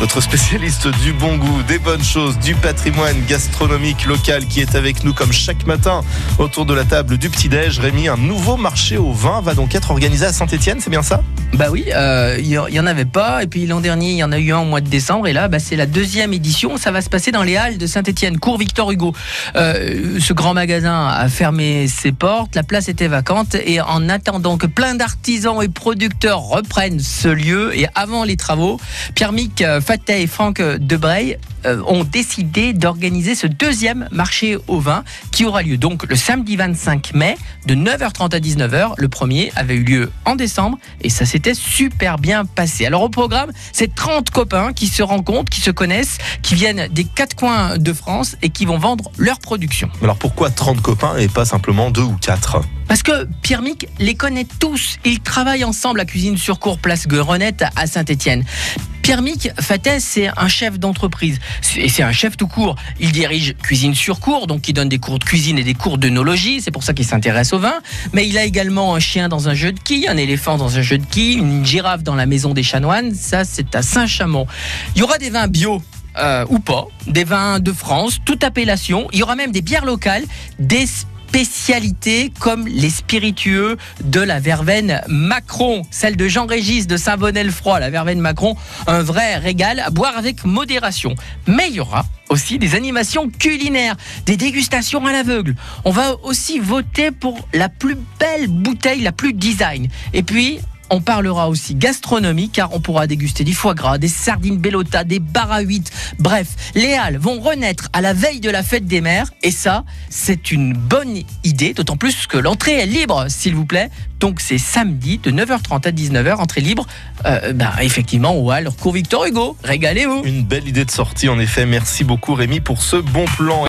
notre spécialiste du bon goût, des bonnes choses, du patrimoine gastronomique local qui est avec nous comme chaque matin autour de la table du petit-déj. Rémi, un nouveau marché au vin va donc être organisé à Saint-Etienne, c'est bien ça? Bah oui, euh, il y, en avait pas. Et puis l'an dernier, il y en a eu un au mois de décembre. Et là, bah, c'est la deuxième édition. Ça va se passer dans les Halles de Saint-Etienne, cours Victor Hugo. Euh, ce grand magasin a fermé ses portes. La place était vacante. Et en attendant que plein d'artisans et producteurs reprennent ce lieu et avant les travaux, Pierre-Mic Fatet et Franck Debrey euh, ont décidé d'organiser ce deuxième marché au vin qui aura lieu donc le samedi 25 mai de 9h30 à 19h. Le premier avait eu lieu en décembre et ça s'était super bien passé. Alors au programme, c'est 30 copains qui se rencontrent, qui se connaissent, qui viennent des quatre coins de France et qui vont vendre leur production. Alors pourquoi 30 copains et pas simplement deux ou quatre? Parce que Pierre Mic les connaît tous. Ils travaillent ensemble à Cuisine sur Cour, place Gueronette à Saint-Étienne. Pierre-Mic Fates, c'est un chef d'entreprise. Et c'est un chef tout court. Il dirige Cuisine sur cours, donc il donne des cours de cuisine et des cours d'œnologie. C'est pour ça qu'il s'intéresse au vin. Mais il a également un chien dans un jeu de quilles, un éléphant dans un jeu de quilles, une girafe dans la maison des chanoines. Ça, c'est à Saint-Chamond. Il y aura des vins bio euh, ou pas, des vins de France, toute appellation. Il y aura même des bières locales, des spécialités comme les spiritueux de la verveine Macron, celle de Jean-Régis de Saint-Bonnet-le-Froid, la verveine Macron, un vrai régal à boire avec modération. Mais il y aura aussi des animations culinaires, des dégustations à l'aveugle. On va aussi voter pour la plus belle bouteille, la plus design. Et puis, on parlera aussi gastronomie car on pourra déguster du foie gras, des sardines bellota, des bar à 8. Bref, les Halles vont renaître à la veille de la fête des mères et ça, c'est une bonne idée, d'autant plus que l'entrée est libre, s'il vous plaît. Donc c'est samedi de 9h30 à 19h, entrée libre, euh, bah, effectivement au Halles, cours Victor Hugo. Régalez-vous. Une belle idée de sortie en effet. Merci beaucoup Rémi pour ce bon plan.